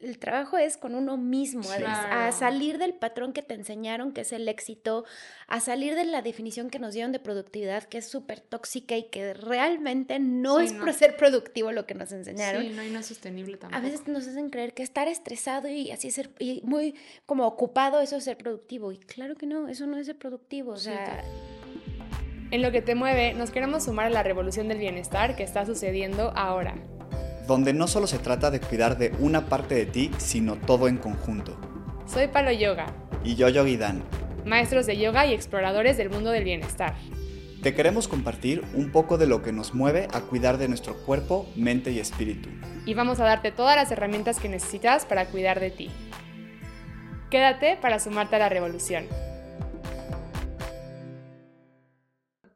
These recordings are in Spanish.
el trabajo es con uno mismo, a, salir del patrón que te enseñaron, que es el éxito, a salir de la definición que nos dieron de productividad, que es súper tóxica y que realmente no es por ser productivo lo que nos enseñaron. Sí, no, y no es sostenible tampoco. A veces nos hacen creer que estar estresado y así ser, y muy como ocupado, eso es ser productivo. Y claro que no, eso no es ser productivo, o sea... En lo que te mueve, nos queremos sumar a la revolución del bienestar que está sucediendo ahora donde no solo se trata de cuidar de una parte de ti, sino todo en conjunto. Soy Palo Yoga. Y yo Yogi Dan. Maestros de yoga y exploradores del mundo del bienestar. Te queremos compartir un poco de lo que nos mueve a cuidar de nuestro cuerpo, mente y espíritu. Y vamos a darte todas las herramientas que necesitas para cuidar de ti. Quédate para sumarte a la revolución.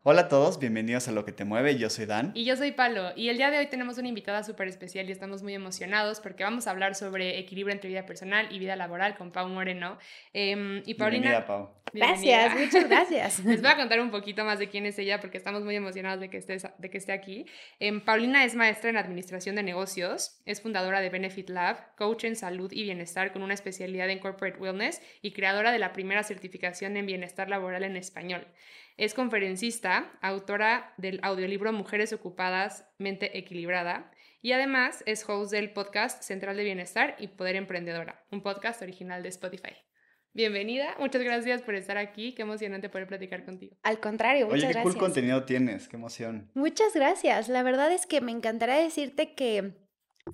Hola a todos, bienvenidos a Lo que te mueve, yo soy Dan. Y yo soy Palo, y el día de hoy tenemos una invitada súper especial y estamos muy emocionados porque vamos a hablar sobre equilibrio entre vida personal y vida laboral con Pau Moreno. Em, y Paulina... Bienvenida, Pau. Gracias, muchas gracias. Les voy a contar un poquito más de quién es ella porque estamos muy emocionados de que esté, de que esté aquí. Eh, Paulina es maestra en Administración de Negocios, es fundadora de Benefit Lab, coach en salud y bienestar con una especialidad en Corporate Wellness y creadora de la primera certificación en bienestar laboral en español. Es conferencista, autora del audiolibro Mujeres Ocupadas, Mente Equilibrada y además es host del podcast Central de Bienestar y Poder Emprendedora, un podcast original de Spotify. Bienvenida, muchas gracias por estar aquí, qué emocionante poder platicar contigo. Al contrario, muchas Oye, qué cool contenido tienes, qué emoción. Muchas gracias, la verdad es que me encantaría decirte que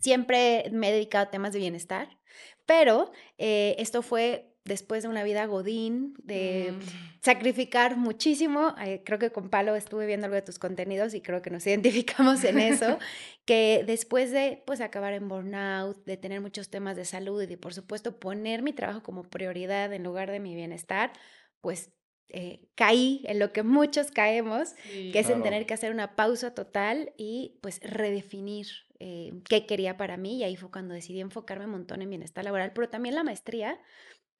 siempre me he dedicado a temas de bienestar, pero eh, esto fue después de una vida godín, de mm. sacrificar muchísimo. Eh, creo que con Palo estuve viendo algo de tus contenidos y creo que nos identificamos en eso, que después de pues acabar en burnout, de tener muchos temas de salud y de por supuesto poner mi trabajo como prioridad en lugar de mi bienestar, pues eh, caí en lo que muchos caemos, que es en tener que hacer una pausa total y pues redefinir eh, qué quería para mí. Y ahí fue cuando decidí enfocarme un montón en bienestar laboral, pero también la maestría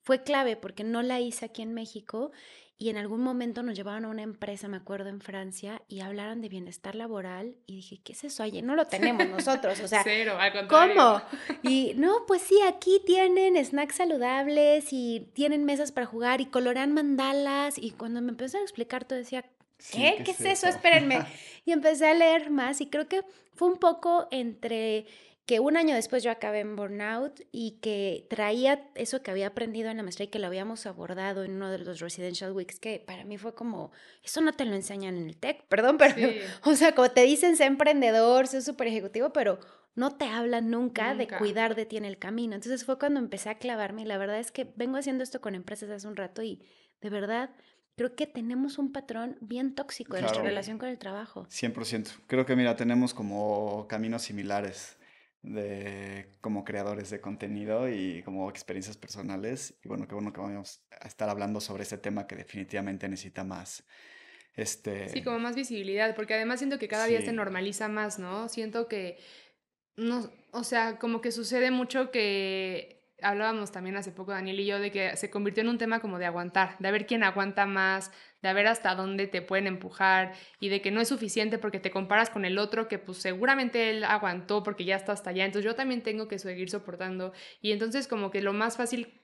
fue clave porque no la hice aquí en México y en algún momento nos llevaron a una empresa, me acuerdo, en Francia y hablaron de bienestar laboral y dije, ¿qué es eso? Oye, no lo tenemos nosotros, o sea, Cero, al contrario. ¿cómo? Y no, pues sí, aquí tienen snacks saludables y tienen mesas para jugar y colorean mandalas y cuando me empezaron a explicar todo decía, ¿qué? ¿Qué, es eso? Espérenme. y empecé a leer más y creo que fue un poco entre que un año después yo acabé en burnout y que traía eso que había aprendido en la maestría y que lo habíamos abordado en uno de los residential weeks, que para mí fue como, eso no te lo enseñan en el TEC, perdón, pero, o sea, como te dicen, sé emprendedor, sé súper ejecutivo, pero no te hablan nunca, de cuidar de ti en el camino. Entonces fue cuando empecé a clavarme y la verdad es que vengo haciendo esto con empresas hace un rato y de verdad creo que tenemos un patrón bien tóxico en nuestra relación con el trabajo. 100%. Creo que, mira, tenemos como caminos similares de como creadores de contenido y como experiencias personales. Y bueno, qué bueno que vamos a estar hablando sobre ese tema que definitivamente necesita más. Este... Sí, como más visibilidad, porque además siento que cada día se normaliza más, ¿no? Siento que, no, o sea, como que sucede mucho que hablábamos también hace poco Daniel y yo de que se convirtió en un tema como de aguantar, de ver quién aguanta más, de ver hasta dónde te pueden empujar y de que no es suficiente porque te comparas con el otro que pues seguramente él aguantó porque ya está hasta allá, entonces yo también tengo que seguir soportando y entonces como que lo más fácil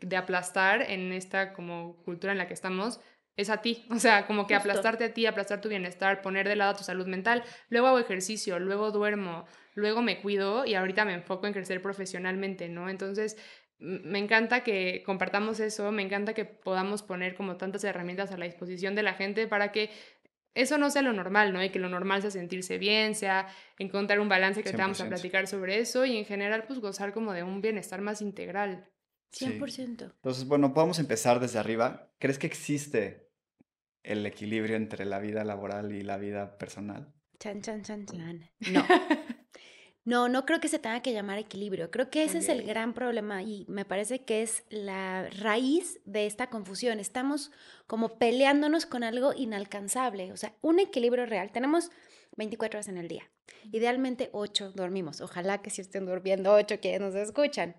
de aplastar en esta como cultura en la que estamos es a ti, o sea, como que aplastarte a ti, aplastar tu bienestar, poner de lado tu salud mental, luego hago ejercicio, luego duermo, luego me cuido y ahorita me enfoco en crecer profesionalmente, ¿no? Entonces, me encanta que compartamos eso, me encanta que podamos poner como tantas herramientas a la disposición de la gente para que eso no sea lo normal, ¿no? Y que lo normal sea sentirse bien, sea encontrar un balance que te vamos a platicar sobre eso y en general pues gozar como de un bienestar más integral. 100%. Entonces, bueno, podemos empezar desde arriba. ¿Crees que existe el equilibrio entre la vida laboral y la vida personal? Chan, chan, chan, chan. No. No, no creo que se tenga que llamar equilibrio. Creo que ese es el gran problema y me parece que es la raíz de esta confusión. Estamos como peleándonos con algo inalcanzable. O sea, un equilibrio real. Tenemos 24 horas en el día. Idealmente 8 dormimos. Ojalá que si estén durmiendo 8 que nos escuchan.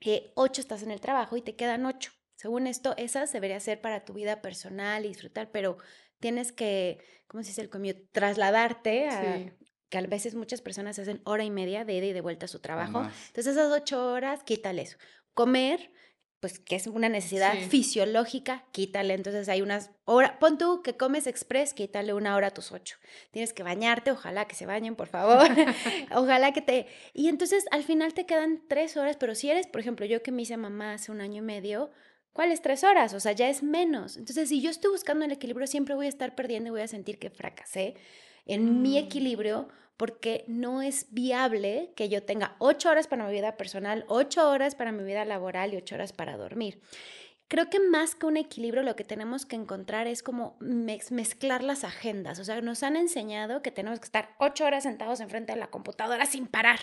Eh, 8 estás en el trabajo y te quedan 8. Según esto, esas debería ser para tu vida personal y disfrutar, pero tienes que, ¿cómo se dice el commute? Trasladarte a, que a veces muchas personas hacen hora y media de ida y de vuelta a su trabajo. Entonces esas ocho horas, quítale eso. Comer, pues que es una necesidad fisiológica, quítale. Entonces hay unas horas, pon tú que comes express, quítale una hora a tus ocho. Tienes que bañarte, ojalá que se bañen, por favor. ojalá que te... Y entonces al final te quedan tres horas, pero si eres, por ejemplo, yo que me hice mamá hace un año y medio, ¿cuáles tres horas? O sea, ya es menos. Entonces, si yo estoy buscando el equilibrio, siempre voy a estar perdiendo y voy a sentir que fracasé en mi mm. equilibrio porque no es viable que yo tenga ocho horas para mi vida personal, ocho horas para mi vida laboral y ocho horas para dormir. Creo que más que un equilibrio lo que tenemos que encontrar es como mezclar las agendas. O sea, nos han enseñado que tenemos que estar ocho horas sentados enfrente de la computadora sin parar.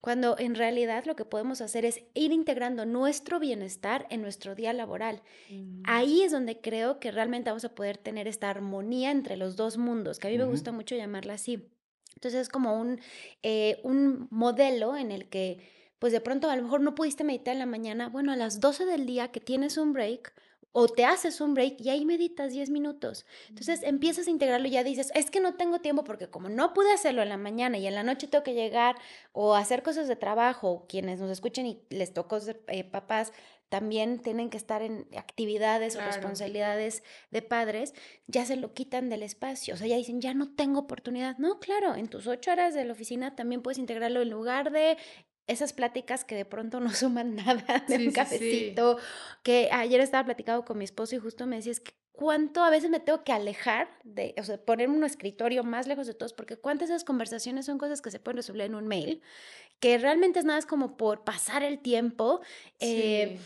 Cuando en realidad lo que podemos hacer es ir integrando nuestro bienestar en nuestro día laboral. Mm. Ahí es donde creo que realmente vamos a poder tener esta armonía entre los dos mundos, que a mí me gusta mucho llamarla así. Entonces es como un, eh, un modelo en el que, pues de pronto a lo mejor no pudiste meditar en la mañana, bueno, a las 12 del día que tienes un break, o te haces un break y ahí meditas 10 minutos. Entonces empiezas a integrarlo y ya dices, es que no tengo tiempo porque como no pude hacerlo en la mañana y en la noche tengo que llegar o hacer cosas de trabajo, quienes nos escuchen y les tocó ser eh, papás, también tienen que estar en actividades o responsabilidades de padres, ya se lo quitan del espacio. O sea, ya dicen, ya no tengo oportunidad. No, claro, en tus ocho horas de la oficina también puedes integrarlo en lugar de esas pláticas que de pronto no suman nada de un cafecito, que ayer estaba platicando con mi esposo y justo me decías que cuánto a veces me tengo que alejar de, o sea, poner un escritorio más lejos de todos, porque cuántas de esas conversaciones son cosas que se pueden resolver en un mail, que realmente es nada, es como por pasar el tiempo. Eh,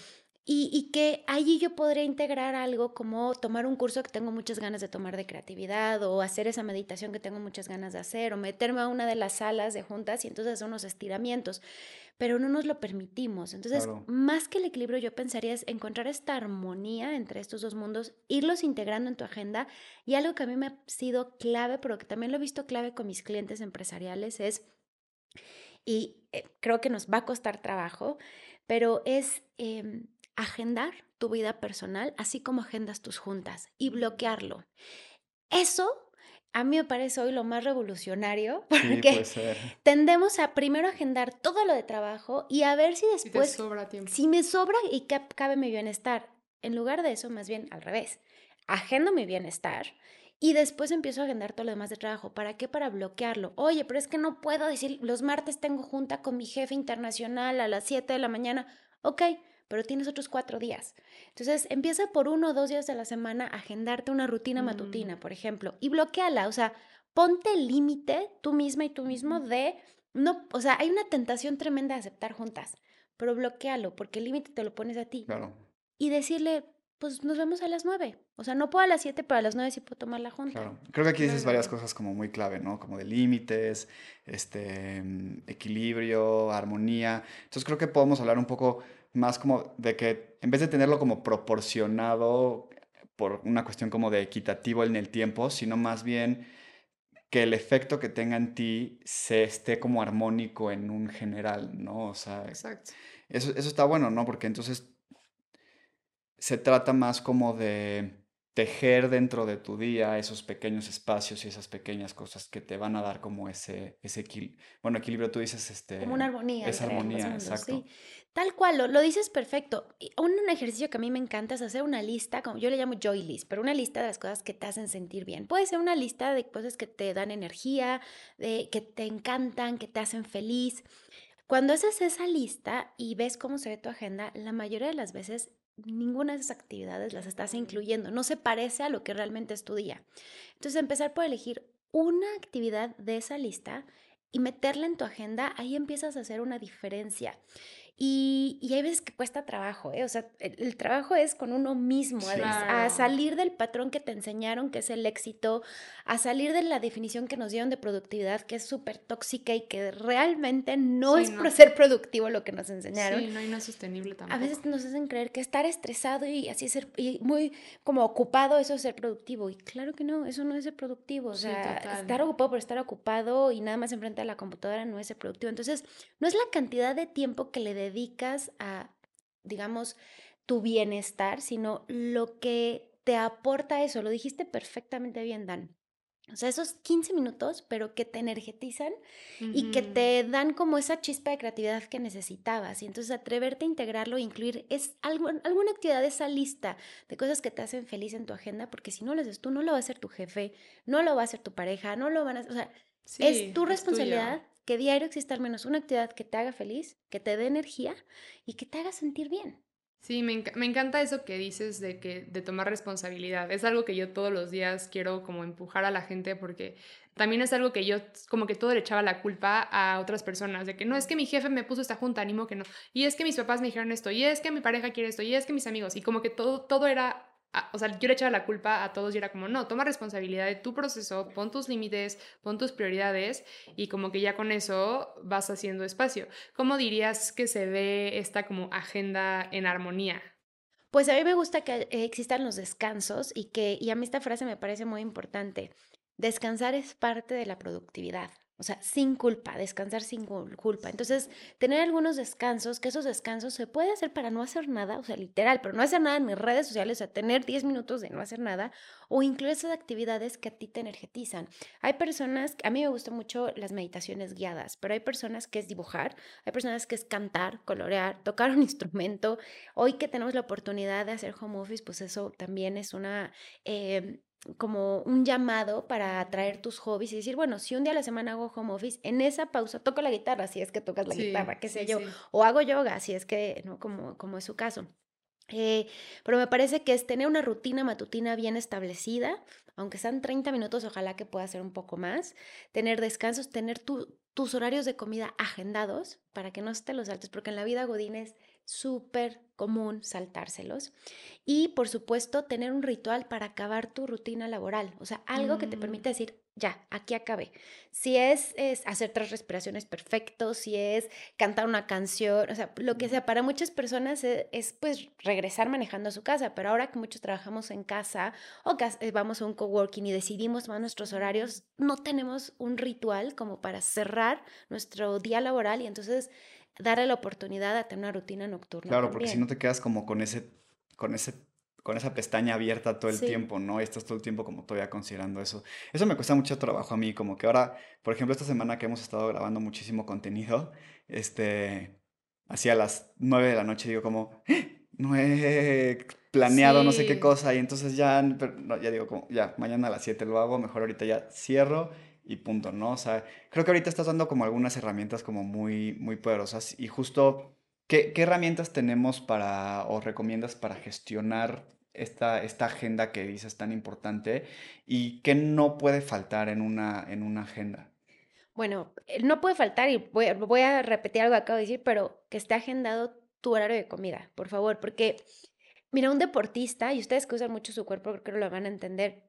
y, y, que allí yo podría integrar algo como tomar un curso que tengo muchas ganas de tomar de creatividad o hacer esa meditación que tengo muchas ganas de hacer o meterme a una de las salas de juntas y entonces hacer unos estiramientos, pero no nos lo permitimos. Entonces, más que el equilibrio, yo pensaría es encontrar esta armonía entre estos dos mundos, irlos integrando en tu agenda y algo que a mí me ha sido clave, pero que también lo he visto clave con mis clientes empresariales es, y eh, creo que nos va a costar trabajo, pero es... Em, agendar tu vida personal, así como agendas tus juntas y bloquearlo. Eso a mí me parece hoy lo más revolucionario porque tendemos a primero agendar todo lo de trabajo y a ver si después si me sobra y que cabe mi bienestar. En lugar de eso, más bien al revés. Agendo mi bienestar y después empiezo a agendar todo lo demás de trabajo. ¿Para qué? Para bloquearlo. Oye, pero es que no puedo decir, los martes tengo junta con mi jefe internacional a las 7 de la mañana. Ok, pero tienes otros cuatro días. Entonces, empieza por uno o dos días de la semana a agendarte una rutina matutina, mm. por ejemplo, y bloqueala, o sea, ponte el límite tú misma y tú mismo de, no, o sea, hay una tentación tremenda de aceptar juntas, pero bloquealo, porque el límite te lo pones a ti. Claro. Y decirle, pues nos vemos a las nueve. O sea, no puedo a las siete, pero a las nueve sí puedo tomar la junta. Claro. Creo que aquí dices varias cosas como muy clave, ¿no? Como de límites, este, equilibrio, armonía. Entonces creo que podemos hablar un poco más como de que en vez de tenerlo como proporcionado por una cuestión como de equitativo en el tiempo, sino más bien que el efecto que tenga en ti se esté como armónico en un general, ¿no? O sea, Exacto. Eso, eso está bueno, ¿no? Porque entonces se trata más como de tejer dentro de tu día esos pequeños espacios y esas pequeñas cosas que te van a dar como ese, ese equilibrio. Bueno, equilibrio tú dices, este... Como una armonía. Esa armonía, exacto. Tal cual, lo, lo, dices perfecto. Un, un, ejercicio que a mí me encanta es hacer una lista, como yo le llamo joy list, pero una lista de las cosas que te hacen sentir bien. Puede ser una lista de cosas que te dan energía, de, que te encantan, que te hacen feliz. Cuando haces esa lista y ves cómo se ve tu agenda, la mayoría de las veces ninguna de esas actividades las estás incluyendo, no se parece a lo que realmente es tu día. Entonces, empezar por elegir una actividad de esa lista y meterla en tu agenda, ahí empiezas a hacer una diferencia. Y, y, hay veces que cuesta trabajo, ¿eh? O sea, el, trabajo es con uno mismo, a, salir del patrón que te enseñaron, que es el éxito, a salir de la definición que nos dieron de productividad, que es súper tóxica y que realmente no es por ser productivo lo que nos enseñaron. Sí, no, y no es sostenible tampoco. A veces nos hacen creer que estar estresado y así ser, y muy como ocupado, eso es ser productivo. Y claro que no, eso no es ser productivo. O sea, estar ocupado por estar ocupado y nada más enfrente a la computadora no es ser productivo. Entonces, no es la cantidad de tiempo que le dedicas a, digamos, tu bienestar, sino lo que te aporta eso. Lo dijiste perfectamente bien, Dan. O sea, esos 15 minutos, pero que te energetizan y que te dan como esa chispa de creatividad que necesitabas. Y entonces atreverte a integrarlo e incluir es algo, alguna actividad de esa lista de cosas que te hacen feliz en tu agenda, porque si no lo haces tú, no lo va a hacer tu jefe, no lo va a hacer tu pareja, no lo van a hacer, o sea, es tu responsabilidad que diario exista al menos una actividad que te haga feliz, que te dé energía y que te haga sentir bien. Sí, me, me, encanta eso que dices de que de tomar responsabilidad. Es algo que yo todos los días quiero como empujar a la gente porque también es algo que yo como que todo le echaba la culpa a otras personas de que no es que mi jefe me puso esta junta, animo que no. Y es que mis papás me dijeron esto, y es que mi pareja quiere esto, y es que mis amigos, y como que todo todo era o sea, yo le echaba la culpa a todos y era como, no, toma responsabilidad de tu proceso, pon tus límites, pon tus prioridades y como que ya con eso vas haciendo espacio. ¿Cómo dirías que se ve esta como agenda en armonía? Pues a mí me gusta que existan los descansos y que, y a mí esta frase me parece muy importante, descansar es parte de la productividad. O sea, sin culpa, descansar sin culpa. Entonces, tener algunos descansos, que esos descansos se puede hacer para no hacer nada, o sea, literal, pero no hacer nada en mis redes sociales, o sea, tener 10 minutos de no hacer nada, o incluir esas actividades que a ti te energetizan. Hay personas, a mí me gustan mucho las meditaciones guiadas, pero hay personas que es dibujar, hay personas que es cantar, colorear, tocar un instrumento. Hoy que tenemos la oportunidad de hacer home office, pues eso también es una... Eh, como un llamado para atraer tus hobbies y decir, bueno, si un día a la semana hago home office, en esa pausa toco la guitarra, si es que tocas la guitarra, qué sé yo, o hago yoga, si es que, ¿no? Como, como es su caso. Eh, pero me parece que es tener una rutina matutina bien establecida, aunque sean 30 minutos, ojalá que pueda ser un poco más, tener descansos, tener tus horarios de comida agendados para que no te los saltes, porque en la vida Godín es súper común saltárselos. Y por supuesto, tener un ritual para acabar tu rutina laboral, o sea, algo que te mm. permita decir, ya, aquí acabé. Si es, es, hacer tres respiraciones perfectos, si es cantar una canción, o sea, lo que sea, para muchas personas es, es, pues regresar manejando a su casa, pero ahora que muchos trabajamos en casa o que eh, vamos a un coworking y decidimos más nuestros horarios, no tenemos un ritual como para cerrar nuestro día laboral y entonces darle la oportunidad a tener una rutina nocturna. Claro, porque si no te quedas como con ese, con ese, con esa pestaña abierta todo el tiempo, ¿no? Y estás todo el tiempo como todavía considerando eso. Eso me cuesta mucho trabajo a mí, como que ahora, por ejemplo, esta semana que hemos estado grabando muchísimo contenido, este, hacia las nueve de la noche digo como, ¡Ah! no he planeado no sé qué cosa y entonces ya, ya digo como, ya, mañana a las 7 lo hago, mejor ahorita ya cierro y punto, ¿no? O sea, creo que ahorita estás dando como algunas herramientas como muy, muy poderosas y justo, ¿qué, qué herramientas tenemos para o recomiendas para gestionar esta, esta agenda que dices tan importante y qué no puede faltar en una, en una agenda? Bueno, no puede faltar, y voy, voy a repetir algo que acabo de decir, pero que esté agendado tu horario de comida, por favor, porque, mira, un deportista, y ustedes que usan mucho su cuerpo, creo que lo van a entender,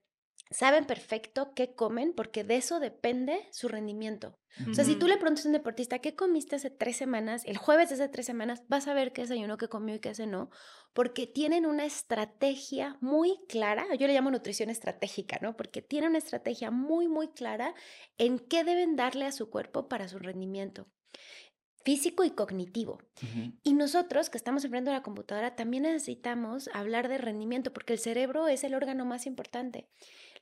saben perfecto qué comen porque de eso depende su rendimiento. O sea, si tú le preguntas a un deportista qué comiste hace tres semanas, el jueves de hace tres semanas, vas a ver qué desayunó, qué comió y qué cenó, porque tienen una estrategia muy clara, yo le llamo nutrición estratégica, ¿no? Porque tienen una estrategia muy, muy clara en qué deben darle a su cuerpo para su rendimiento físico y cognitivo. Y nosotros que estamos enfrente de la computadora también necesitamos hablar de rendimiento porque el cerebro es el órgano más importante.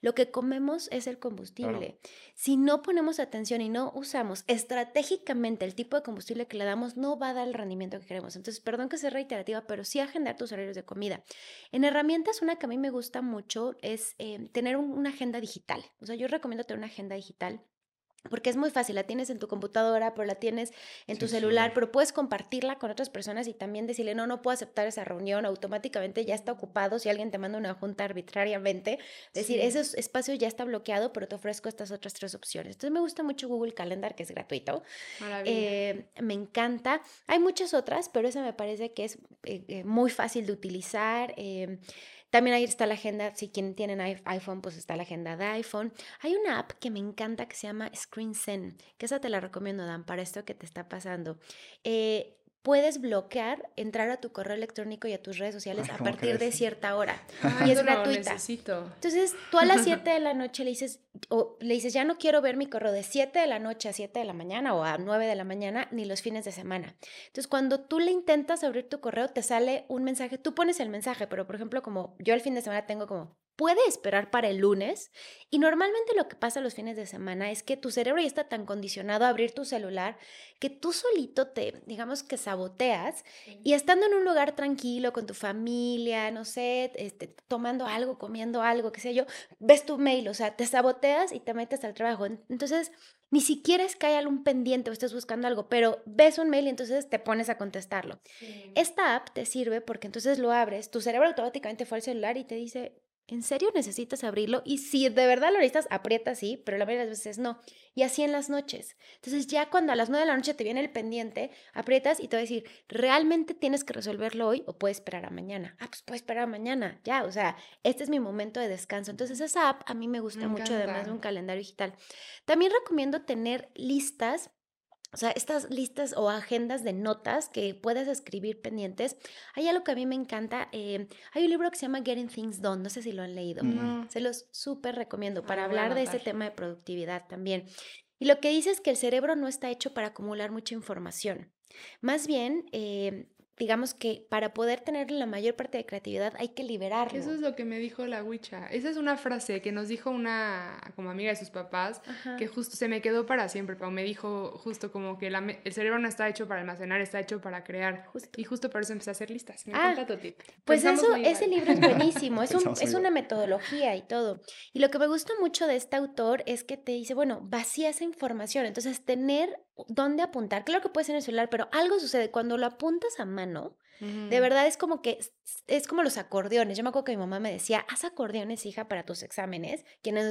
Lo que comemos es el combustible. Si no ponemos atención y no usamos estratégicamente el tipo de combustible que le damos, no va a dar el rendimiento que queremos. Entonces, perdón que sea reiterativa, pero sí agendar tus horarios de comida. En herramientas, una que a mí me gusta mucho es eh, tener una agenda digital. O sea, yo recomiendo tener una agenda digital porque es muy fácil, la tienes en tu computadora, pero la tienes en tu celular, pero puedes compartirla con otras personas y también decirle, no, no puedo aceptar esa reunión, automáticamente ya está ocupado si alguien te manda una junta arbitrariamente, decir, ese espacio ya está bloqueado, pero te ofrezco estas otras tres opciones. Entonces me gusta mucho Google Calendar, que es gratuito. Eh, me encanta. Hay muchas otras, pero esa me parece que es eh, eh, muy fácil de utilizar. También ahí está la agenda, si quien tienen iPhone, pues está la agenda de iPhone. Hay una app que me encanta que se llama Screen que esa te la recomiendo, Dan, para esto que te está pasando. Eh, puedes bloquear, entrar a tu correo electrónico y a tus redes sociales a partir de cierta hora. y es gratuita. Entonces, tú a las 7 de la noche le dices, o le dices, ya no quiero ver mi correo de 7 de la noche a 7 de la mañana o a 9 de la mañana, ni los fines de semana. Entonces, cuando tú le intentas abrir tu correo, te sale un mensaje, tú pones el mensaje, pero por ejemplo, como yo el fin de semana tengo como puede esperar para el lunes. Y normalmente lo que pasa los fines de semana es que tu cerebro ya está tan condicionado a abrir tu celular que tú solito te, digamos que saboteas y estando en un lugar tranquilo con tu familia, no sé, este, tomando algo, comiendo algo, qué sé yo, ves tu mail, o sea, te saboteas y te metes al trabajo. Entonces, ni siquiera es que haya algún pendiente o estés buscando algo, pero ves un mail y entonces te pones a contestarlo. Esta app te sirve porque entonces lo abres, tu cerebro automáticamente fue al celular y te dice, ¿En serio necesitas abrirlo? Y si de verdad lo necesitas, aprieta sí, pero la mayoría de las veces no. Y así en las noches. Entonces ya cuando a las 9 de la noche te viene el pendiente, aprietas y te va a decir, ¿realmente tienes que resolverlo hoy o puedes esperar a mañana? Ah, pues puedes esperar a mañana, ya, o sea, este es mi momento de descanso. Entonces esa app a mí me gusta mucho, además de un calendario digital. También recomiendo tener listas o sea, estas listas o agendas de notas que puedes escribir pendientes. Hay algo que a mí me encanta. Eh, hay un libro que se llama Getting Things Done. No sé si lo han leído. Se los súper recomiendo para hablar de ese tema de productividad también. Y lo que dice es que el cerebro no está hecho para acumular mucha información. Más bien, eh, digamos que para poder tener la mayor parte de creatividad hay que liberarlo. Eso es lo que me dijo la Wicha. Esa es una frase que nos dijo una como amiga de sus papás, que justo se me quedó para siempre, pero me dijo justo como que el cerebro no está hecho para almacenar, está hecho para crear. Y justo por eso empecé a hacer listas. Me ah, encanta tu tip. Pues eso, ese libro es buenísimo, es, un, es una metodología y todo. Y lo que me gusta mucho de este autor es que te dice, bueno, vacía esa información, entonces tener dónde apuntar. Claro que puedes en el celular, pero algo sucede cuando lo apuntas a mano. De verdad es como que es como los acordeones. Yo me acuerdo que mi mamá me decía, haz acordeones, hija, para tus exámenes. Quienes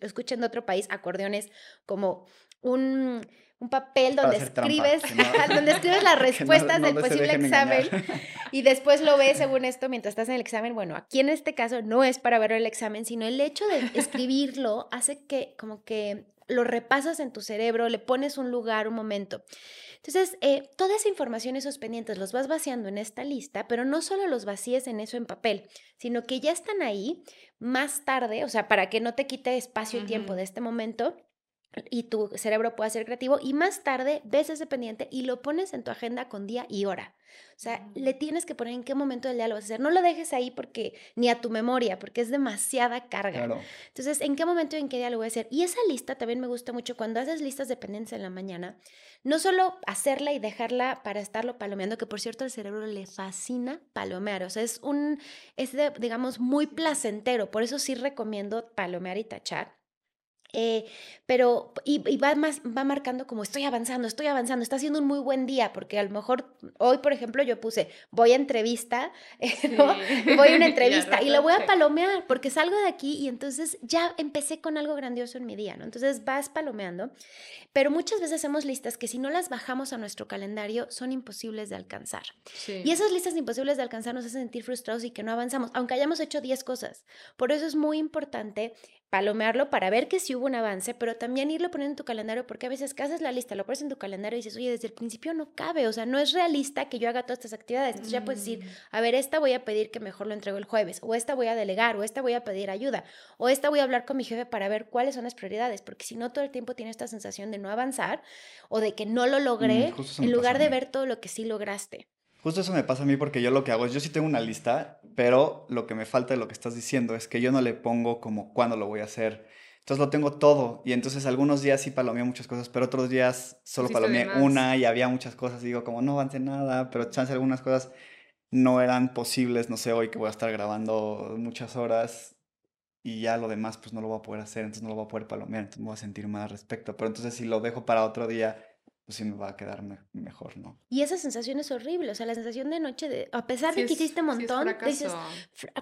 escuchen de otro país, acordeones como un, un papel donde escribes, donde escribes las respuestas del posible examen y después lo ves según esto mientras estás en el examen. Bueno, aquí en este caso no es para ver el examen, sino el hecho de escribirlo hace que como que lo repasas en tu cerebro, le pones un lugar, un momento. Entonces, eh, toda esa información, esos pendientes, los vas vaciando en esta lista, pero no solo los vacíes en eso en papel, sino que ya están ahí más tarde, o sea, para que no te quite espacio y tiempo de este momento y tu cerebro pueda ser creativo y más tarde ves ese pendiente y lo pones en tu agenda con día y hora. O sea, le tienes que poner en qué momento del día lo vas a hacer. No lo dejes ahí porque ni a tu memoria, porque es demasiada carga. Entonces, ¿en qué momento y en qué día lo voy a hacer? Y esa lista también me gusta mucho cuando haces listas de pendientes en la mañana. No solo hacerla y dejarla para estarlo palomeando, que por cierto al cerebro le fascina palomear. O sea, es un, es digamos, muy placentero. Por eso sí recomiendo palomear y tachar. Eh, pero, y, va, más, va marcando como estoy avanzando, estoy avanzando, está haciendo un muy buen día, porque a lo mejor hoy, por ejemplo, yo puse, voy a entrevista, voy a una entrevista y lo voy a palomear, porque salgo de aquí y entonces ya empecé con algo grandioso en mi día, ¿no? Entonces vas palomeando, pero muchas veces hacemos listas que si no las bajamos a nuestro calendario son imposibles de alcanzar. Y esas listas imposibles de alcanzar nos hacen sentir frustrados y que no avanzamos, aunque hayamos hecho 10 cosas. Por eso es muy importante palomearlo para ver que sí hubo un avance, pero también irlo poniendo en tu calendario, porque a veces que haces la lista, lo pones en tu calendario y dices, oye, desde el principio no cabe, o sea, no es realista que yo haga todas estas actividades. Entonces ya puedes decir, mm. a ver, esta voy a pedir que mejor lo entrego el jueves, o esta voy a delegar, o esta voy a pedir ayuda, o esta voy a hablar con mi jefe para ver cuáles son las prioridades, porque si no todo el tiempo tiene esta sensación de no avanzar o de que no lo logré, mm, en lugar de ver todo lo que sí lograste. Justo eso me pasa a mí porque yo lo que hago es, yo sí tengo una lista, pero lo que me falta de lo que estás diciendo es que yo no le pongo como cuándo lo voy a hacer. Entonces lo tengo todo y entonces algunos días sí palomeo muchas cosas, pero otros días solo palomeé una y había muchas cosas. digo como no avance nada, pero chance algunas cosas no eran posibles. No sé, hoy que voy a estar grabando muchas horas y ya lo demás pues no lo voy a poder hacer, entonces no lo voy a poder palomear, entonces me voy a sentir mal al respecto. Pero entonces si lo dejo para otro día pues sí me va a quedar mejor, ¿no? Y esa sensación es horrible, o sea, la sensación de noche, de, a pesar de que hiciste un montón, dices,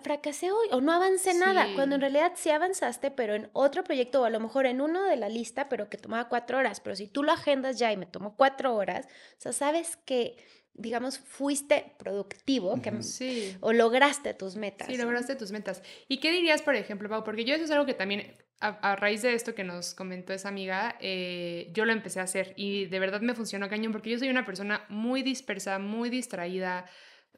fracasé hoy o no avancé nada, cuando en realidad sí avanzaste, pero en otro proyecto o a lo mejor en uno de la lista, pero que tomaba cuatro horas, pero si tú lo agendas ya y me tomó cuatro horas, o sea, sabes que digamos, fuiste productivo que, o lograste tus metas. Sí, lograste tus metas. ¿Y qué dirías, por ejemplo, Pau? Porque yo eso es algo que también, a, raíz de esto que nos comentó esa amiga, eh, yo lo empecé a hacer y de verdad me funcionó cañón porque yo soy una persona muy dispersa, muy distraída.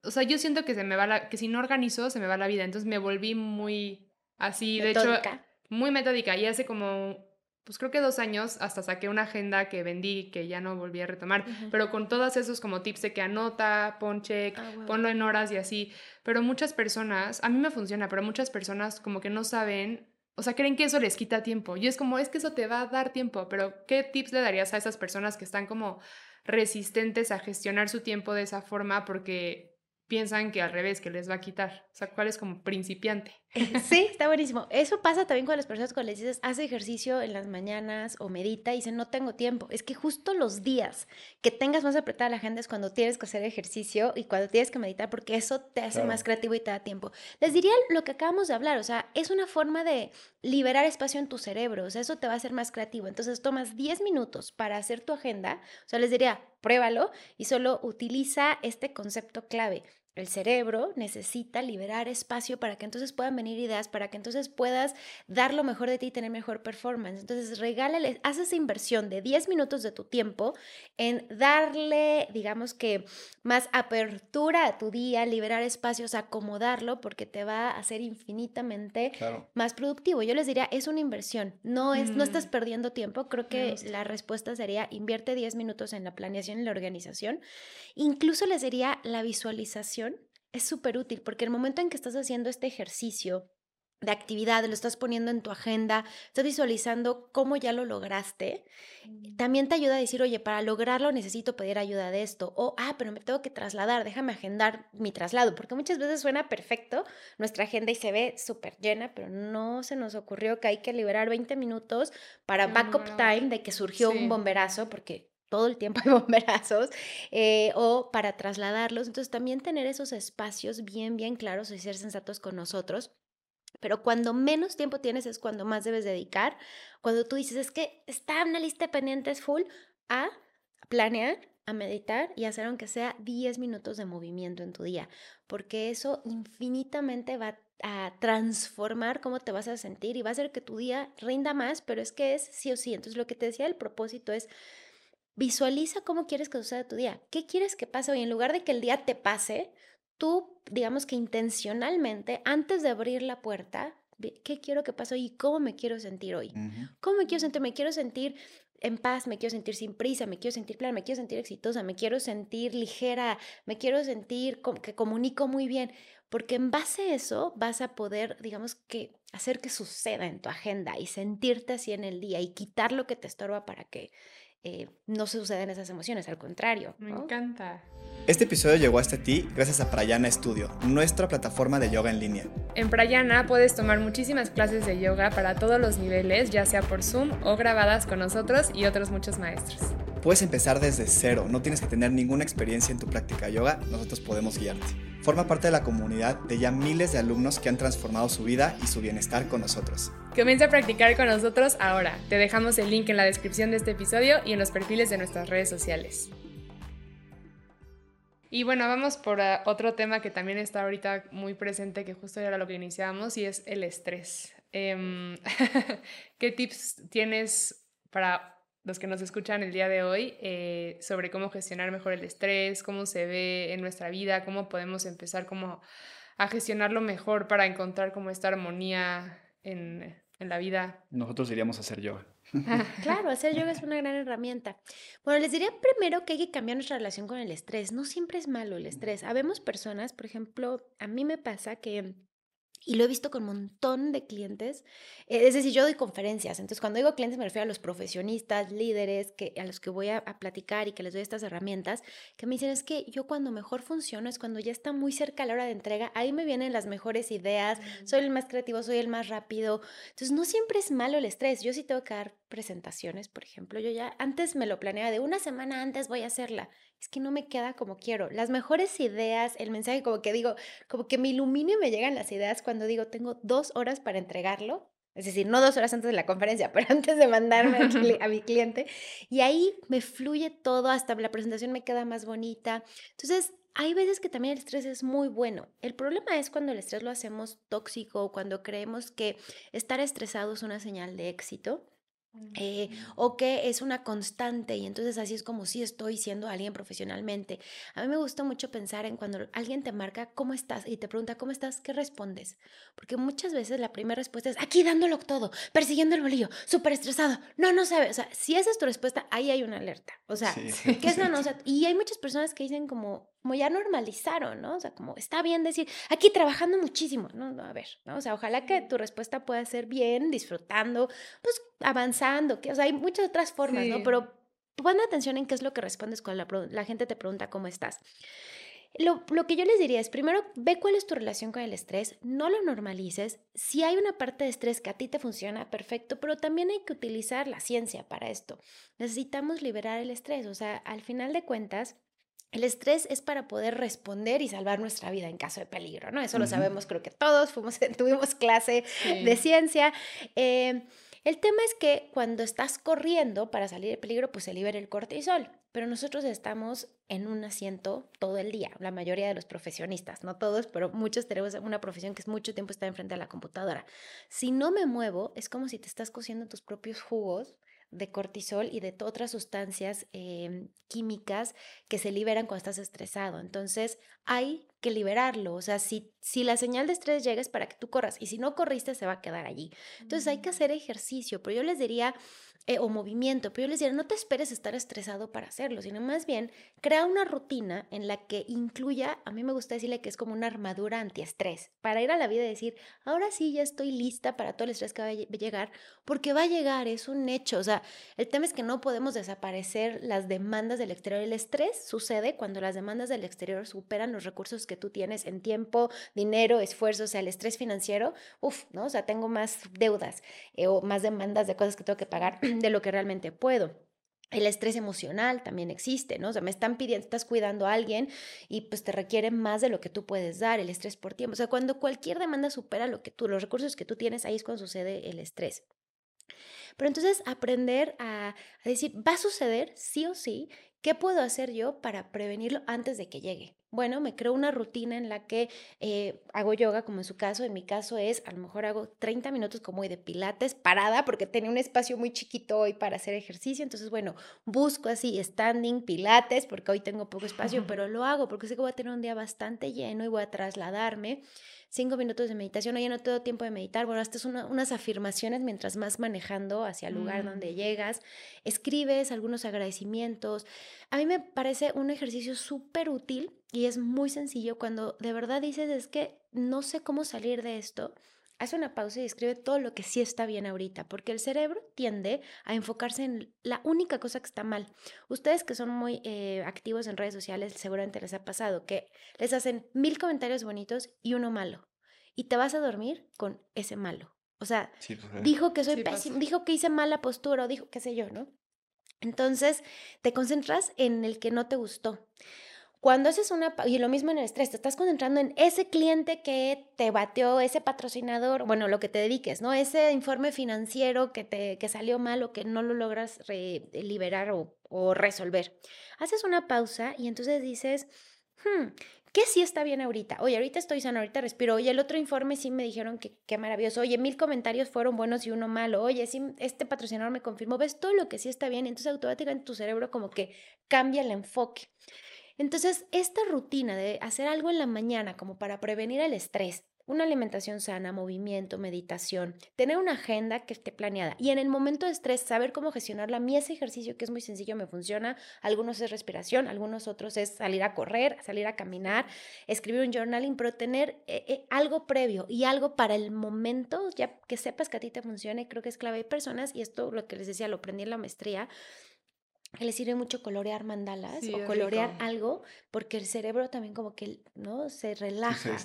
O sea, yo siento que se me va la, que si no organizo se me va la vida. Entonces me volví muy así, de hecho, muy metódica. Y hace como pues creo que dos años, hasta saqué una agenda que vendí, que ya no volví a retomar, pero con todos esos como tips de que anota, pon check, ah, ponlo en horas y así. Pero muchas personas, a mí me funciona, pero muchas personas como que no saben, o sea, creen que eso les quita tiempo. Y es como, es que eso te va a dar tiempo, pero ¿qué tips le darías a esas personas que están como resistentes a gestionar su tiempo de esa forma porque piensan que al revés, que les va a quitar. Sea, ¿cuál es como principiante? Sí, está buenísimo. Eso pasa también con las personas cuando les dices, haz ejercicio en las mañanas o medita y dicen, no tengo tiempo. Es que justo los días que tengas más apretada la agenda es cuando tienes que hacer ejercicio y cuando tienes que meditar porque eso te hace más creativo y te da tiempo. Les diría lo que acabamos de hablar, o sea, es una forma de liberar espacio en tu cerebro, o sea, eso te va a hacer más creativo. Entonces tomas 10 minutos para hacer tu agenda, o sea, les diría, pruébalo y solo utiliza este concepto clave el cerebro necesita liberar espacio para que entonces puedan venir ideas, para que entonces puedas dar lo mejor de ti y tener mejor performance. Entonces, regálale, haz esa inversión de 10 minutos de tu tiempo en darle, digamos que, más apertura a tu día, liberar espacios, acomodarlo, porque te va a hacer infinitamente más productivo. Yo les diría, es una inversión, no, es, no estás mm. perdiendo tiempo. Creo que la respuesta sería, invierte 10 minutos en la planeación y la organización. Incluso les diría la visualización es súper útil porque el momento en que estás haciendo este ejercicio de actividad, lo estás poniendo en tu agenda, estás visualizando cómo ya lo lograste, mm. también te ayuda a decir, oye, para lograrlo necesito pedir ayuda de esto, o, ah, pero me tengo que trasladar, déjame agendar mi traslado, porque muchas veces suena perfecto nuestra agenda y se ve súper llena, pero no se nos ocurrió que hay que liberar 20 minutos para backup time de que surgió un bomberazo, porque todo el tiempo hay bomberazos, eh, o para trasladarlos. Entonces también tener esos espacios bien, bien claros y ser sensatos con nosotros. Pero cuando menos tiempo tienes es cuando más debes dedicar. Cuando tú dices, es que está una lista de pendientes full, a planear, a meditar y hacer aunque sea 10 minutos de movimiento en tu día, porque eso infinitamente va a transformar cómo te vas a sentir y va a hacer que tu día rinda más, pero es que es sí o sí. Entonces lo que te decía, el propósito es Visualiza cómo quieres que suceda tu día. ¿Qué quieres que pase hoy? En lugar de que el día te pase, tú, digamos que intencionalmente, antes de abrir la puerta, ¿qué quiero que pase hoy y cómo me quiero sentir hoy? ¿Cómo me quiero sentir? Me quiero sentir en paz, me quiero sentir sin prisa, me quiero sentir clara, me quiero sentir exitosa, me quiero sentir ligera, me quiero sentir que comunico muy bien, porque en base a eso vas a poder, digamos que, hacer que suceda en tu agenda y sentirte así en el día y quitar lo que te estorba para que eh, no suceden esas emociones, al contrario. Me encanta. Este episodio llegó hasta ti gracias a Prayana Studio, nuestra plataforma de yoga en línea. En Prayana puedes tomar muchísimas clases de yoga para todos los niveles, ya sea por Zoom o grabadas con nosotros y otros muchos maestros. Puedes empezar desde cero, no tienes que tener ninguna experiencia en tu práctica de yoga, nosotros podemos guiarte. Forma parte de la comunidad de ya miles de alumnos que han transformado su vida y su bienestar con nosotros. Comienza a practicar con nosotros ahora. Te dejamos el link en la descripción de este episodio y en los perfiles de nuestras redes sociales. Y bueno, vamos por ah, otro tema que también está ahorita muy presente, que justo era lo que iniciábamos, y es el estrés. Em, ¿Qué tips tienes para los que nos escuchan el día de hoy eh, sobre cómo gestionar mejor el estrés, cómo se ve en nuestra vida, cómo podemos empezar como a gestionarlo mejor para encontrar como esta armonía en, en la vida. Nosotros iríamos a hacer yoga. claro, hacer yoga es una gran herramienta. Bueno, les diría primero que hay que cambiar nuestra relación con el estrés. No siempre es malo el estrés. Habemos personas, por ejemplo, a mí me pasa que y lo he visto con un montón de clientes. Eh, es decir, yo doy conferencias. Entonces, cuando digo clientes, me refiero a los profesionistas, líderes que, a los que voy a, platicar y que les doy estas herramientas, que me dicen, es que yo cuando mejor funciono es cuando ya está muy cerca la hora de entrega. Ahí me vienen las mejores ideas. Soy el más creativo, soy el más rápido. Entonces, no siempre es malo el estrés. Yo sí tengo que dar presentaciones, por ejemplo. Yo ya antes me lo planeaba de una semana antes voy a hacerla es que no me queda como quiero. Las mejores ideas, el mensaje como que digo, como que me ilumina y me llegan las ideas cuando digo, tengo dos horas para entregarlo. Es decir, no dos horas antes de la conferencia, pero antes de mandarme a mi cliente. Y ahí me fluye todo, hasta la presentación me queda más bonita. Entonces, hay veces que también el estrés es muy bueno. El problema es cuando el estrés lo hacemos tóxico, cuando creemos que estar estresado es una señal de éxito. Eh, o que es una constante y entonces así es como si estoy siendo alguien profesionalmente. A mí me gusta mucho pensar en cuando alguien te marca cómo estás y te pregunta cómo estás, ¿qué respondes? Porque muchas veces la primera respuesta es aquí dándolo todo, persiguiendo el bolillo, súper estresado, no, no sabe, o sea, si esa es tu respuesta, ahí hay una alerta, o sea, ¿qué es no? O sea, y hay muchas personas que dicen como, como ya normalizaron, ¿no? O sea, como está bien decir, aquí trabajando muchísimo, no, no, a ver, ¿no? O sea, ojalá que tu respuesta pueda ser bien, disfrutando, pues avanzando, que, o sea, hay muchas otras formas, ¿no? Pero pon atención en qué es lo que respondes cuando la, la gente te pregunta cómo estás. Lo, lo, que yo les diría es, primero, ve cuál es tu relación con el estrés, no lo normalices. Si hay una parte de estrés que a ti te funciona, perfecto, pero también hay que utilizar la ciencia para esto. Necesitamos liberar el estrés, o sea, al final de cuentas, el estrés es para poder responder y salvar nuestra vida en caso de peligro, ¿no? Eso lo sabemos, creo que todos fuimos, tuvimos clase de ciencia. Eh, el tema es que cuando estás corriendo para salir de peligro, pues se libera el cortisol, pero nosotros estamos en un asiento todo el día, la mayoría de los profesionistas, no todos, pero muchos tenemos una profesión que es mucho tiempo estar enfrente de la computadora. Si no me muevo, es como si te estás cociendo tus propios jugos de cortisol y de otras sustancias em, químicas que se liberan cuando estás estresado. Entonces hay que liberarlo. O sea, si, si la señal de estrés llega es para que tú corras y si no corriste se va a quedar allí. Entonces hay que mm. hacer ejercicio, pero yo les diría, eh, o movimiento, pero yo les diría, no te esperes estar estresado para hacerlo, sino más bien crea una rutina en la que incluya, a mí me gusta decirle que es como una armadura antiestrés, para ir a la vida y decir, ahora sí ya estoy lista para todo el estrés que va a llegar, porque va a llegar, es un hecho, o sea, el tema es que no podemos desaparecer las demandas del exterior, el estrés sucede cuando las demandas del exterior superan los recursos que tú tienes en tiempo, dinero, esfuerzo, o sea, el estrés financiero, uff, ¿no? O sea, tengo más deudas eh, o más demandas de cosas que tengo que pagar de lo que realmente puedo. El estrés emocional también existe, ¿no? O sea, me están pidiendo, estás cuidando a alguien y pues te requiere más de lo que tú puedes dar, el estrés por tiempo. O sea, cuando cualquier demanda supera lo que tú, los recursos que tú tienes, ahí es cuando sucede el estrés. Pero entonces aprender a, a decir, va a suceder sí o sí, ¿qué puedo hacer yo para prevenirlo antes de que llegue? Bueno, me creo una rutina en la que eh, hago yoga, como en su caso. En mi caso es, a lo mejor hago 30 minutos como de pilates parada, porque tenía un espacio muy chiquito hoy para hacer ejercicio. Entonces, bueno, busco así standing, pilates, porque hoy tengo poco espacio, pero lo hago porque sé que voy a tener un día bastante lleno y voy a trasladarme cinco minutos de meditación, oye, no tengo tiempo de meditar, bueno, estas son unas afirmaciones mientras más manejando hacia el lugar donde mm. llegas, escribes algunos agradecimientos. A mí me parece un ejercicio súper útil y es muy sencillo cuando de verdad dices, es que no sé cómo salir de esto. Haz una pausa y escribe todo lo que sí está bien ahorita, porque el cerebro tiende a enfocarse en la única cosa que está mal. Ustedes que son muy eh, activos en redes sociales, seguramente les ha pasado que les hacen mil comentarios bonitos y uno malo. Y te vas a dormir con ese malo. O sea, dijo que soy pésimo, dijo que hice mala postura o dijo qué sé yo, ¿no? Entonces, te concentras en el que no te gustó. Cuando haces una, y lo mismo en el estrés, te estás concentrando en ese cliente que te bateó, ese patrocinador, bueno, lo que te dediques, ¿no? Ese informe financiero que te que salió mal o que no lo logras liberar o, resolver. Haces una pausa y entonces dices, hmm, ¿Qué sí está bien ahorita? Oye, ahorita estoy sano, ahorita respiro. Oye, el otro informe sí me dijeron que qué maravilloso. Oye, mil comentarios fueron buenos y uno malo. Oye, sí, este patrocinador me confirmó. Ves todo lo que sí está bien. Entonces, automáticamente tu cerebro como que cambia el enfoque. Entonces, esta rutina de hacer algo en la mañana como para prevenir el estrés, una alimentación sana, movimiento, meditación, tener una agenda que esté planeada y en el momento de estrés saber cómo gestionarla. A mí ese ejercicio que es muy sencillo me funciona. Algunos es respiración, algunos otros es salir a correr, salir a caminar, escribir un journaling, pero tener eh, eh, algo previo y algo para el momento, ya que sepas que a ti te funcione, creo que es clave. Hay personas, y esto lo que les decía, lo aprendí en la maestría, que le sirve mucho colorear mandalas o colorear algo, porque el cerebro también como que, ¿no? Se relaja.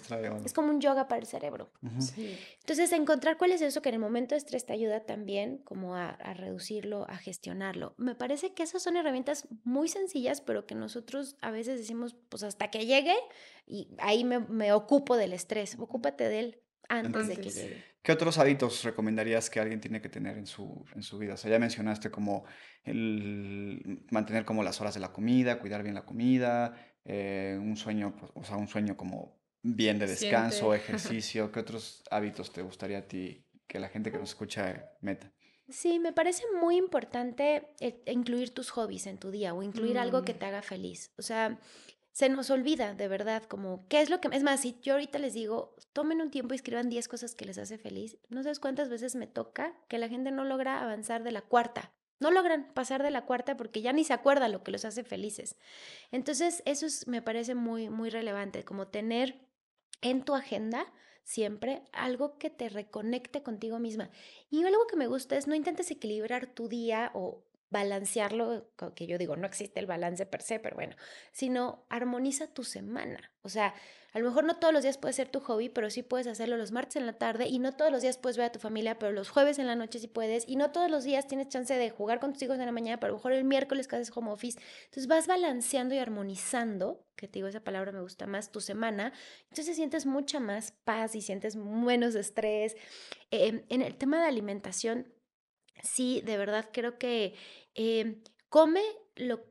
es como un yoga para el cerebro. Entonces, encontrar cuál es eso que en el momento de estrés te ayuda también como a, reducirlo, a gestionarlo. Me parece que esas son herramientas muy sencillas, pero que nosotros a veces decimos, pues hasta que llegue y ahí me, me ocupo del estrés, ocúpate de él antes, de que llegue. ¿Qué otros hábitos recomendarías que alguien tiene que tener en su, en su vida? O sea, ya mencionaste como el mantener como las horas de la comida, cuidar bien la comida, eh, un sueño, pues, o sea, un sueño como bien de descanso, ejercicio. ¿Qué otros hábitos te gustaría a ti que la gente que nos escucha meta? Sí, me parece muy importante eh, incluir tus hobbies en tu día o incluir algo que Mm. te haga feliz. O sea, se nos olvida de verdad como qué es lo que... Es más, si yo ahorita les digo, tomen un tiempo y escriban 10 cosas que les hace feliz, no sabes cuántas veces me toca que la gente no logra avanzar de la cuarta. No logran pasar de la cuarta porque ya ni se acuerda lo que los hace felices. Entonces, eso es- me parece muy, muy relevante, como tener en tu agenda siempre algo que te reconecte contigo misma. Y algo que me gusta es no intentes equilibrar tu día o balancearlo, que yo digo, no existe el balance per se, pero bueno, sino armoniza tu semana. O sea, a lo mejor no todos los días puede ser tu hobby, pero sí puedes hacerlo los martes en la tarde y no todos los días puedes ver a tu familia, pero los jueves en la noche sí puedes y no todos los días tienes chance de jugar con tus hijos en la mañana, pero a lo mejor el miércoles que haces home office. Entonces vas balanceando y armonizando, que te digo, esa palabra me gusta más, tu semana. Entonces sientes mucha más paz y sientes menos estrés. Eh, en el tema de alimentación, sí, de verdad creo que eh, come, lo,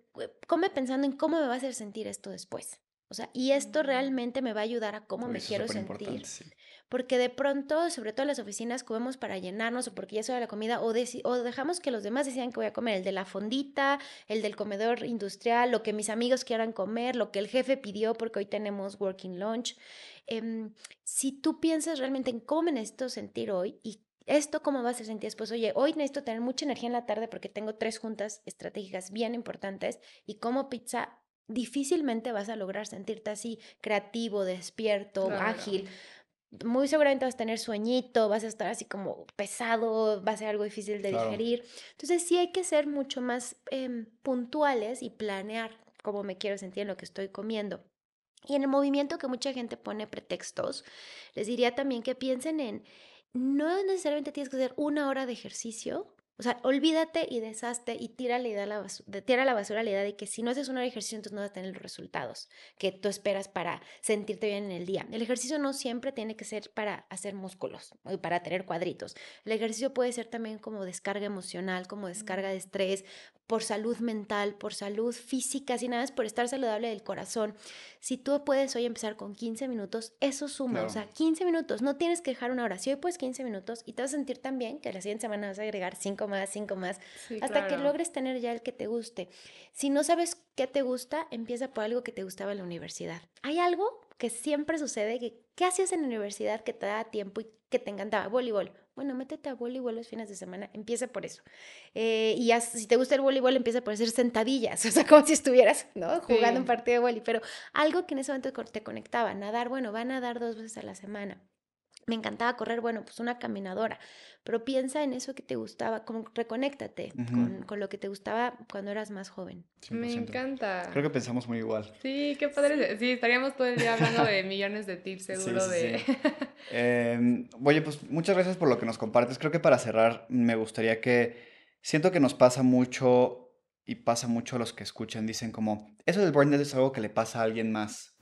come pensando en cómo me va a hacer sentir esto después. O sea, y esto Mm. realmente me va a ayudar a cómo me quiero sentir. sí. Porque de pronto, sobre todo en las oficinas, comemos para llenarnos o porque ya es hora de la comida o dejamos que los demás decidan que voy a comer. El de la fondita, el del comedor industrial, lo que mis amigos quieran comer, lo que el jefe pidió porque hoy tenemos working lunch. Em, si tú piensas realmente en cómo me necesito sentir hoy y esto cómo va a sentir después, oye, hoy necesito tener mucha energía en la tarde porque tengo tres juntas estratégicas bien importantes y como pizza difícilmente vas a lograr sentirte así creativo, despierto, Claro. ágil muy seguramente vas a tener sueñito, vas a estar así como pesado, va a ser algo difícil de Claro. digerir. Entonces sí hay que ser mucho más em, puntuales y planear cómo me quiero sentir en lo que estoy comiendo. Y en el movimiento que mucha gente pone pretextos, les diría también que piensen en, no necesariamente tienes que hacer una hora de ejercicio. O sea, olvídate y deshazte y tira la, idea a la, basu- de- tira a la basura la idea de que si no haces una hora de ejercicio, entonces no vas a tener los resultados que tú esperas para sentirte bien en el día. El ejercicio no siempre tiene que ser para hacer músculos y para tener cuadritos. El ejercicio puede ser también como descarga emocional, como descarga de estrés, por salud mental, por salud física, si nada es por estar saludable del corazón. Si tú puedes hoy empezar con 15 minutos, eso suma, o sea, 15 minutos, no tienes que dejar una hora. Si hoy puedes 15 minutos y te vas a sentir tan bien que la siguiente semana vas a agregar 5 más, 5 más, Sí, hasta que logres tener ya el que te guste. Si no sabes qué te gusta, empieza por algo que te gustaba en la universidad. Hay algo que siempre sucede, que ¿qué hacías en la universidad que te daba tiempo y que te encantaba? Voleibol. Bueno, métete a voleibol los fines de semana, empieza por eso. Eh, y haz- si te gusta el voleibol, empieza por hacer sentadillas, o sea, como si estuvieras, ¿no? Jugando un Sí. partido de voleibol, pero algo que en ese momento te conectaba. Nadar, bueno, va a nadar dos veces a la semana. Me encantaba correr, bueno, pues una caminadora, pero piensa en eso que te gustaba, como reconéctate Ujú. con, con lo que te gustaba cuando eras más joven. Me 100%. encanta. Creo que pensamos muy igual. Sí, qué padre. Sí, estaríamos todo el día hablando de millones de tips, Sí, seguro sí, de... sí. Eh, oye, pues muchas gracias por lo que nos compartes. Creo que para cerrar, me gustaría que siento que nos pasa mucho y pasa mucho a los que escuchan. Dicen como, eso del burnout es algo que le pasa a alguien más.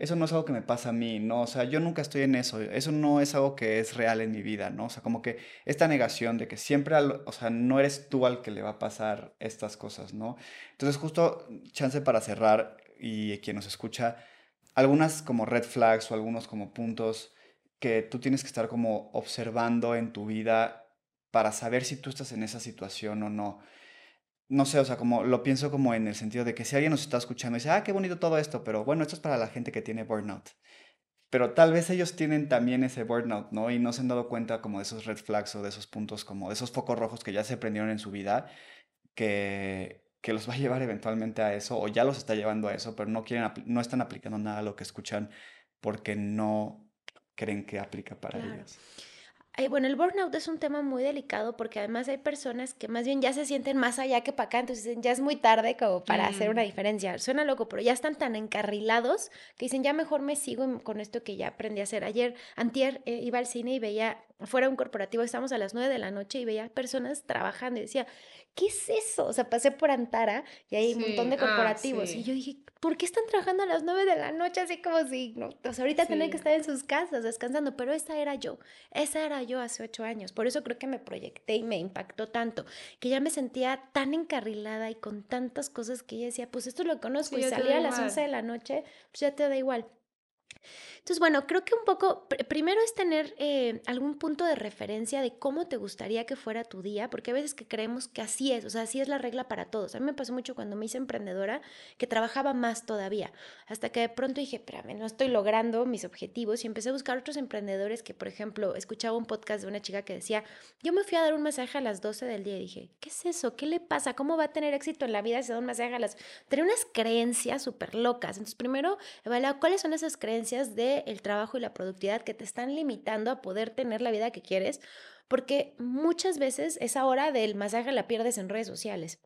Eso no es algo que me pasa a mí, ¿no? O sea, yo nunca estoy en eso. Eso no es algo que es real en mi vida, ¿no? O sea, como que esta negación de que siempre, o sea, no eres tú al que le va a pasar estas cosas, ¿no? Entonces, justo chance para cerrar y quien nos escucha, algunas como red flags o algunos como puntos que tú tienes que estar como observando en tu vida para saber si tú estás en esa situación o no. No sé, o sea, como lo pienso como en el sentido de que si alguien nos está escuchando y dice, ah, qué bonito todo esto, pero bueno, esto es para la gente que tiene burnout. Pero tal vez ellos tienen también ese burnout, ¿no? Y no se han dado cuenta como de esos red flags o de esos puntos, como de esos focos rojos que ya se prendieron en su vida, que, que los va a llevar eventualmente a eso, o ya los está llevando a eso, pero no, quieren, no están aplicando nada a lo que escuchan porque no creen que aplica para Claro. ellos. Bueno, el burnout es un tema muy delicado porque además hay personas que más bien ya se sienten más allá que para acá, entonces dicen, ya es muy tarde como para hacer Mm. una diferencia. Suena loco, pero ya están tan encarrilados que dicen, ya mejor me sigo con esto que ya aprendí a hacer. Ayer, antier, eh, iba al cine y veía, fuera un corporativo, estábamos a las 9 de la noche y veía personas trabajando y decía, ¿qué es eso? O sea, pasé por Antara y hay un montón de ah, corporativos sí. y yo dije, ¿por qué están trabajando a las 9 de la noche? Así como si, no, o sea, ahorita tienen que estar en sus casas descansando, pero esa era yo. Esa era yo hace ocho años. Por eso creo que me proyecté y me impactó tanto, que ya me sentía tan encarrilada y con tantas cosas que ella decía, pues esto lo conozco y da a las igual. 11 de la noche, pues ya te da igual. Entonces, bueno, creo que un poco, primero es tener eh, algún punto de referencia de cómo te gustaría que fuera tu día, porque a veces que creemos que así es, o sea, así es la regla para todos. A mí me pasó mucho cuando me hice emprendedora, que trabajaba más todavía, hasta que de pronto dije, espérame, no estoy logrando mis objetivos y empecé a buscar otros emprendedores que, por ejemplo, escuchaba un podcast de una chica que decía, yo me fui a dar un masaje a las 12 del día y dije, ¿qué es eso? ¿Qué le pasa? ¿Cómo va a tener éxito en la vida si da un masaje a las... Tenía unas creencias súper locas. Entonces, primero, evaluar cuáles son esas creencias de el trabajo y la productividad que te están limitando a poder tener la vida que quieres, porque muchas veces esa hora del masaje la pierdes en redes sociales.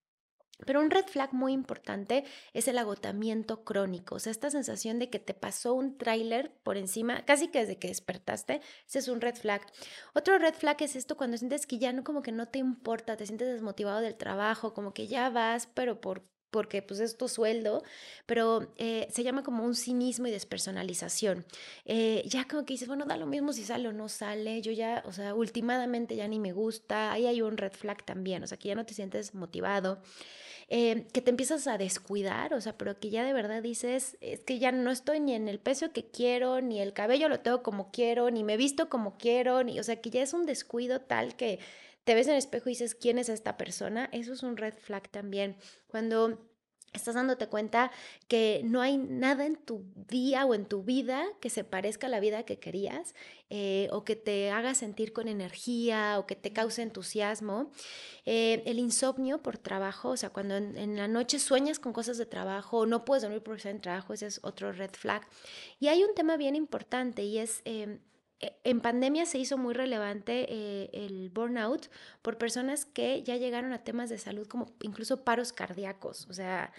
Pero un red flag muy importante es el agotamiento crónico, o sea, esta sensación de que te pasó un tráiler por encima, casi que desde que despertaste, ese es un red flag. Otro red flag es esto cuando sientes que ya no como que no te importa, te sientes desmotivado del trabajo, como que ya vas, pero por porque pues es tu sueldo, pero eh, se llama como un cinismo y despersonalización. Eh, ya como que dices, bueno, da lo mismo si sale o no sale, yo ya, o sea, últimamente ya ni me gusta, ahí hay un red flag también, o sea, que ya no te sientes motivado. Eh, que te empiezas a descuidar, o sea, pero que ya de verdad dices, es que ya no estoy ni en el peso que quiero, ni el cabello lo tengo como quiero, ni me visto como quiero, ni, o sea, que ya es un descuido tal que te ves en el espejo y dices, ¿quién es esta persona? Eso es un red flag también. Cuando estás dándote cuenta que no hay nada en tu día o en tu vida que se parezca a la vida que querías eh, o que te haga sentir con energía o que te cause entusiasmo. Eh, el insomnio por trabajo, o sea, cuando en, la noche sueñas con cosas de trabajo o no puedes dormir por estar en trabajo, ese es otro red flag. Y hay un tema bien importante y es... Em, en pandemia se hizo muy relevante eh, el burnout por personas que ya llegaron a temas de salud como incluso paros cardíacos, o sea,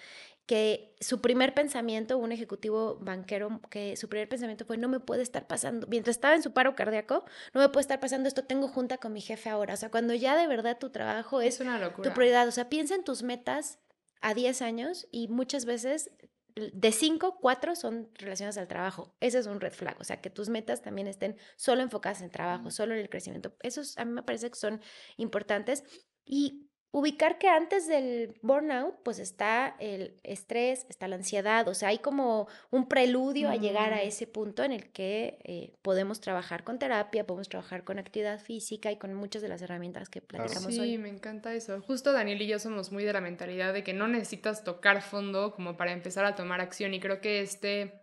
que su primer pensamiento, un ejecutivo banquero, que su primer pensamiento fue, no me puede estar pasando, mientras estaba en su paro cardíaco, no me puede estar pasando esto, tengo junta con mi jefe ahora, o sea, cuando ya de verdad tu trabajo es, tu prioridad, o sea, piensa en tus metas a 10 años y muchas veces de cinco, cuatro son relacionadas al trabajo. Ese es un red flag. O sea, que tus metas también estén solo enfocadas en trabajo, solo en el crecimiento. Esos a mí me parece que son importantes. Y ubicar que antes del burnout, pues está el estrés, está la ansiedad, o sea, hay como un preludio a llegar a mm. ese punto en el que eh, podemos trabajar con terapia, podemos trabajar con actividad física y con muchas de las herramientas que platicamos sí, hoy. Sí, me encanta eso. Justo Daniel y yo somos muy de la mentalidad de que no necesitas tocar fondo como para empezar a tomar acción y creo que este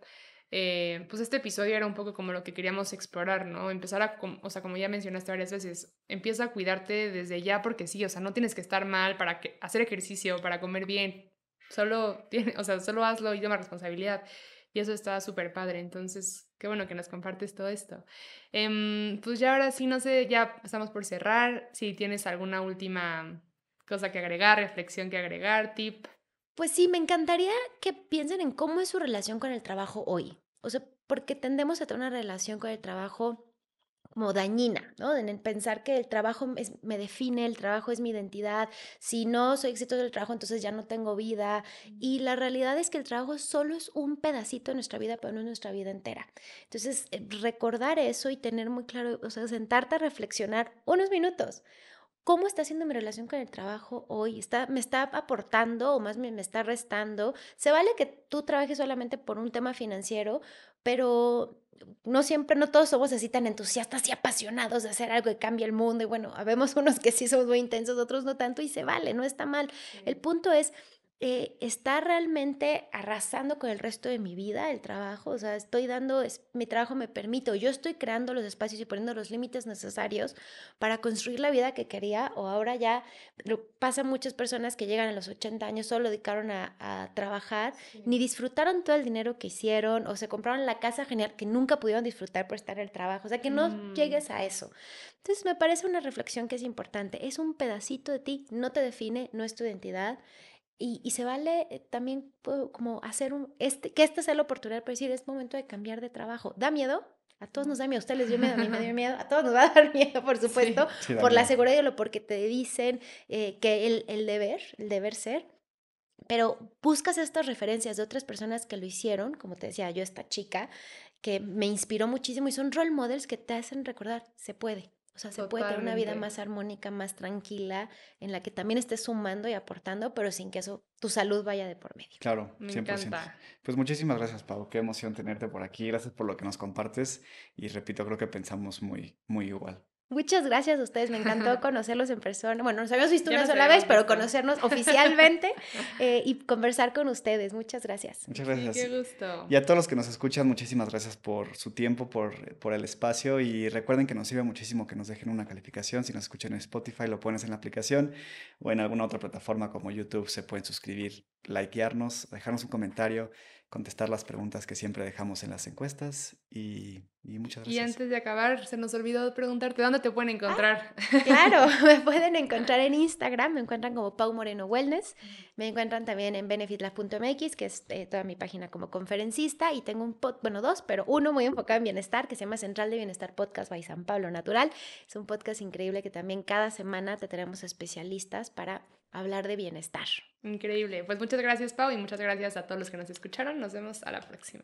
eh, pues este episodio era un poco como lo que queríamos explorar, ¿no? Empezar a, o sea, como ya mencionaste varias veces, empieza a cuidarte desde ya porque sí, o sea, no tienes que estar mal para que, hacer ejercicio, para comer bien, solo, tiene, o sea, solo hazlo y toma responsabilidad. Y eso está súper padre, entonces, qué bueno que nos compartes todo esto. Em, pues ya ahora sí, no sé, ya estamos por cerrar, si tienes alguna última cosa que agregar, reflexión que agregar, tip. Pues sí, me encantaría que piensen en cómo es su relación con el trabajo hoy. O sea, porque tendemos a tener una relación con el trabajo como dañina, ¿no? En pensar que el trabajo me define, el trabajo es mi identidad, si no soy exitoso del trabajo, entonces ya no tengo vida. Y la realidad es que el trabajo solo es un pedacito de nuestra vida, pero no es nuestra vida entera. Entonces, eh, recordar eso y tener muy claro, o sea, sentarte a reflexionar unos minutos. ¿Cómo está siendo mi relación con el trabajo hoy? ¿Está, ¿Me está aportando o más me, me está restando? Se vale que tú trabajes solamente por un tema financiero, pero no siempre, no todos somos así tan entusiastas y apasionados de hacer algo que cambie el mundo. Y bueno, habemos unos que sí somos muy intensos, otros no tanto, y se vale, no está mal. El punto es eh, está realmente arrasando con el resto de mi vida el trabajo, o sea, estoy dando, mi trabajo me permite, yo estoy creando los espacios y poniendo los límites necesarios para construir la vida que quería, o ahora ya pasa muchas personas que llegan a los 80 años, solo dedicaron a, trabajar, ni disfrutaron todo el dinero que hicieron, o se compraron la casa genial que nunca pudieron disfrutar por estar en el trabajo, o sea, que no mm. llegues a eso. Entonces, me parece una reflexión que es importante, es un pedacito de ti, no te define, no es tu identidad. Y, se vale eh, también como hacer un, este, que esta sea la oportunidad para decir, es momento de cambiar de trabajo. ¿Da miedo? A todos nos da miedo, a ustedes les dio miedo, a mí me dio miedo, a todos nos va a dar miedo, por supuesto, por la seguridad y lo porque te dicen eh, que el, el deber, el deber ser, pero buscas estas referencias de otras personas que lo hicieron, como te decía yo, esta chica, que me inspiró muchísimo y son role models que te hacen recordar, se puede, O sea, se puede tener una vida más armónica, más tranquila, en la que también estés sumando y aportando, pero sin que eso, tu salud vaya de por medio. Claro, Me 100%. Encanta. Pues muchísimas gracias, Pau. Qué emoción tenerte por aquí. Gracias por lo que nos compartes. Y repito, creo que pensamos muy, muy igual. Muchas gracias a ustedes, me encantó conocerlos en persona. Bueno, nos habíamos visto una sola vez, pero conocernos oficialmente eh, y conversar con ustedes. Muchas gracias. Muchas gracias. qué gusto. Y a todos los que nos escuchan, muchísimas gracias por su tiempo, por, por el espacio y recuerden que nos sirve muchísimo que nos dejen una calificación. Si nos escuchan en Spotify, lo pones en la aplicación o en alguna otra plataforma como YouTube, se pueden suscribir, likearnos, dejarnos un comentario contestar las preguntas que siempre dejamos en las encuestas y, muchas gracias. Y antes de acabar, se nos olvidó preguntarte dónde te pueden encontrar. Ah, claro, me pueden encontrar en Instagram, me encuentran como Pau Moreno Wellness, me encuentran también en benefitlab.mx, que es eh, toda mi página como conferencista, y tengo un pod, bueno, dos, pero uno muy enfocado en bienestar, que se llama Central de Bienestar Podcast by San Pablo Natural. Es un podcast increíble que también cada semana te tenemos especialistas para hablar de bienestar. Increíble. Pues muchas gracias, Pau, y muchas gracias a todos los que nos escucharon. Nos vemos a la próxima.